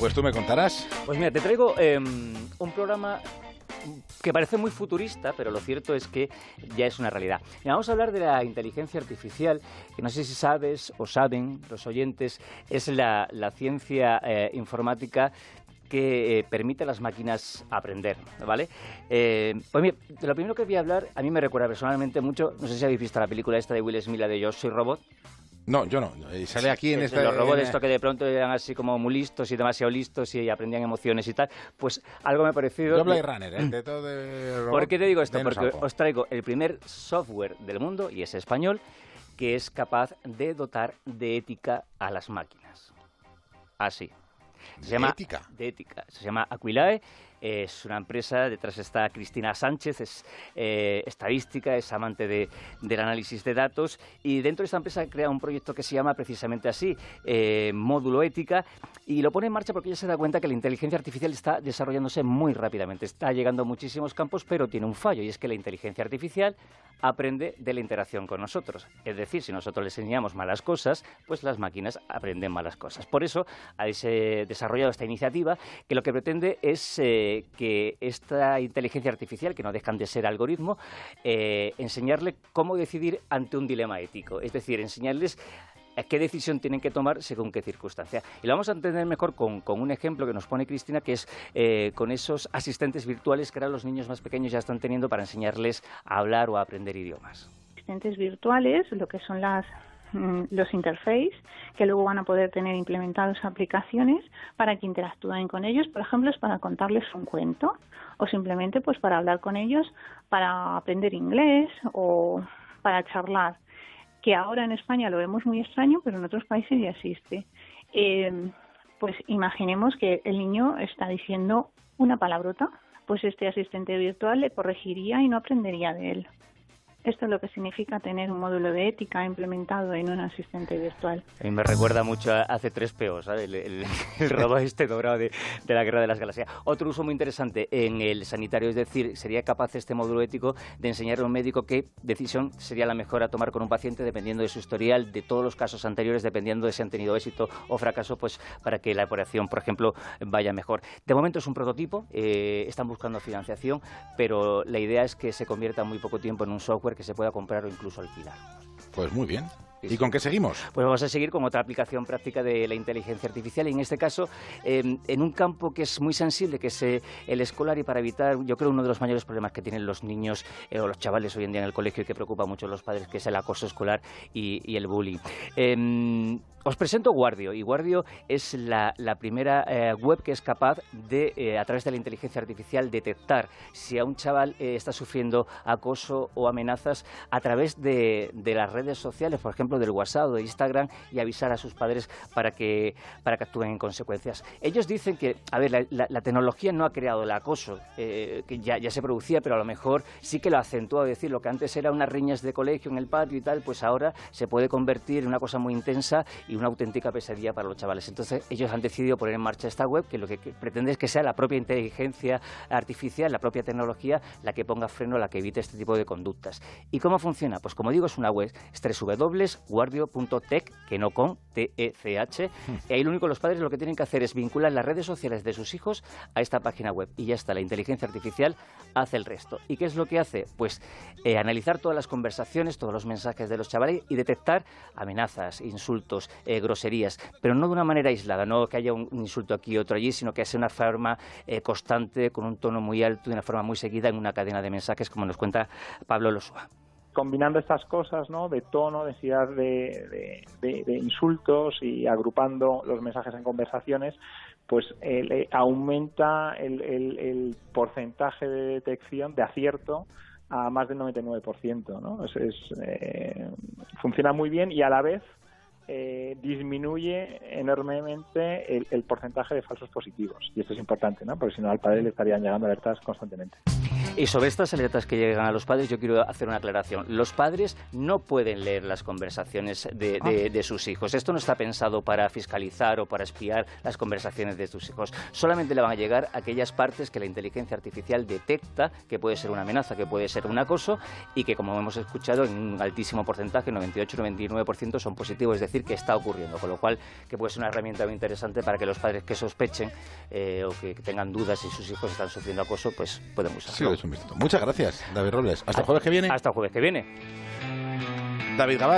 Pues tú me contarás. Pues mira, te traigo em, un programa que parece muy futurista, pero lo cierto es que ya es una realidad. Y vamos a hablar de la inteligencia artificial, que no sé si sabes o saben los oyentes, es la, ciencia eh, informática que eh, permite a las máquinas aprender, ¿vale? Eh, pues mira, lo primero que voy a hablar, a mí me recuerda personalmente mucho, no sé si habéis visto la película esta de Will Smith, de Yo soy robot, no, yo no. Sale aquí en este... Los robots esto que de pronto eran así como muy listos y demasiado listos y aprendían emociones y tal. Pues algo me ha parecido... Doble Runner, ¿eh? De todo de ¿Por qué te digo esto? Porque os traigo el primer software del mundo, y es español, que es capaz de dotar de ética a las máquinas. Así. Se llama, ética? De ética. Se llama Aquilae es una empresa, detrás está Cristina Sánchez, es eh, estadística, es amante de, del análisis de datos y dentro de esta empresa crea un proyecto que se llama precisamente así, eh, Módulo Ética, y lo pone en marcha porque ella se da cuenta que la inteligencia artificial está desarrollándose muy rápidamente, está llegando a muchísimos campos, pero tiene un fallo y es que la inteligencia artificial aprende de la interacción con nosotros. Es decir, si nosotros les enseñamos malas cosas, pues las máquinas aprenden malas cosas. Por eso habéis desarrollado esta iniciativa que lo que pretende es eh, que esta inteligencia artificial, que no dejan de ser algoritmo, eh, enseñarle cómo decidir ante un dilema ético. Es decir, enseñarles qué decisión tienen que tomar según qué circunstancia. Y lo vamos a entender mejor con, un ejemplo que nos pone Cristina, que es eh, con esos asistentes virtuales que ahora los niños más pequeños ya están teniendo para enseñarles a hablar o a aprender idiomas. Asistentes virtuales, lo que son las los interfaces que luego van a poder tener implementados aplicaciones para que interactúen con ellos, por ejemplo, es para contarles un cuento o simplemente pues para hablar con ellos para aprender inglés o para charlar, que ahora en España lo vemos muy extraño, pero en otros países ya existe. Eh, pues imaginemos que el niño está diciendo una palabrota, pues este asistente virtual le corregiría y no aprendería de él. Esto es lo que significa tener un módulo de ética implementado en un asistente virtual. A mí me recuerda mucho a hace tres peos, ¿sabes? El, el, robot este dorado de, la Guerra de las Galaxias. Otro uso muy interesante en el sanitario, es decir, sería capaz este módulo ético de enseñar a un médico qué decisión sería la mejor a tomar con un paciente dependiendo de su historial, de todos los casos anteriores, dependiendo de si han tenido éxito o fracaso, pues para que la operación, por ejemplo, vaya mejor. De momento es un prototipo, eh, están buscando financiación, pero la idea es que se convierta en muy poco tiempo en un software que se pueda comprar o incluso alquilar. Pues muy bien. ¿Y con qué seguimos? Pues vamos a seguir con otra aplicación práctica de la inteligencia artificial y en este caso em, en un campo que es muy sensible, que es eh, el escolar y para evitar, yo creo, uno de los mayores problemas que tienen los niños eh, o los chavales hoy en día en el colegio y que preocupa mucho a los padres, que es el acoso escolar y, el bullying. Em, os presento Guardio y Guardio es la, primera eh, web que es capaz de, a través de la inteligencia artificial, detectar si a un chaval está sufriendo acoso o amenazas a través de, de las redes sociales, por ejemplo, del WhatsApp o de Instagram y avisar a sus padres para que, para que actúen en consecuencias. Ellos dicen que, a ver, la, tecnología no ha creado el acoso, eh, que ya, ya se producía, pero a lo mejor sí que lo acentúa, es decir, lo que antes era unas riñas de colegio en el patio y tal, pues ahora se puede convertir en una cosa muy intensa y una auténtica pesadilla para los chavales. Entonces ellos han decidido poner en marcha esta web que lo que pretende es que sea la propia inteligencia artificial, la propia tecnología, la que ponga freno, la que evite este tipo de conductas. ¿Y cómo funciona? Pues como digo, es una web, es guardio.tech, que no con T-E-C-H. Hmm. Y ahí lo único los padres lo que tienen que hacer es vincular las redes sociales de sus hijos a esta página web. Y ya está, la inteligencia artificial hace el resto. ¿Y qué es lo que hace? Pues eh, analizar todas las conversaciones, todos los mensajes de los chavales y detectar amenazas, insultos, eh, groserías, pero no de una manera aislada, no que haya un, insulto aquí y otro allí, sino que sea una forma eh, constante, con un tono muy alto y una forma muy seguida en una cadena de mensajes, como nos cuenta Pablo Losua combinando estas cosas, ¿no? De tono, densidad de, de, insultos y agrupando los mensajes en conversaciones, pues eh, aumenta el, el, porcentaje de detección, de acierto, a más del 99%, ¿no? Es, eh, funciona muy bien y a la vez eh, disminuye enormemente el, el, porcentaje de falsos positivos. Y esto es importante, ¿no? Porque si no al padre le estarían llegando alertas constantemente. Y sobre estas alertas que llegan a los padres, yo quiero hacer una aclaración. Los padres no pueden leer las conversaciones de, de- de sus hijos. Esto no está pensado para fiscalizar o para espiar las conversaciones de tus hijos. Solamente le van a llegar aquellas partes que la inteligencia artificial detecta que puede ser una amenaza, que puede ser un acoso y que, como hemos escuchado, en un altísimo porcentaje, 98-99%, son positivos, es decir, que está ocurriendo. Con lo cual, que puede ser una herramienta muy interesante para que los padres que sospechen eh, o que tengan dudas si sus hijos están sufriendo acoso, pues pueden usarlo. Sí, es un vistazo. Muchas gracias, David Robles. Hasta el jueves que viene. Hasta el jueves que viene. David Gabás.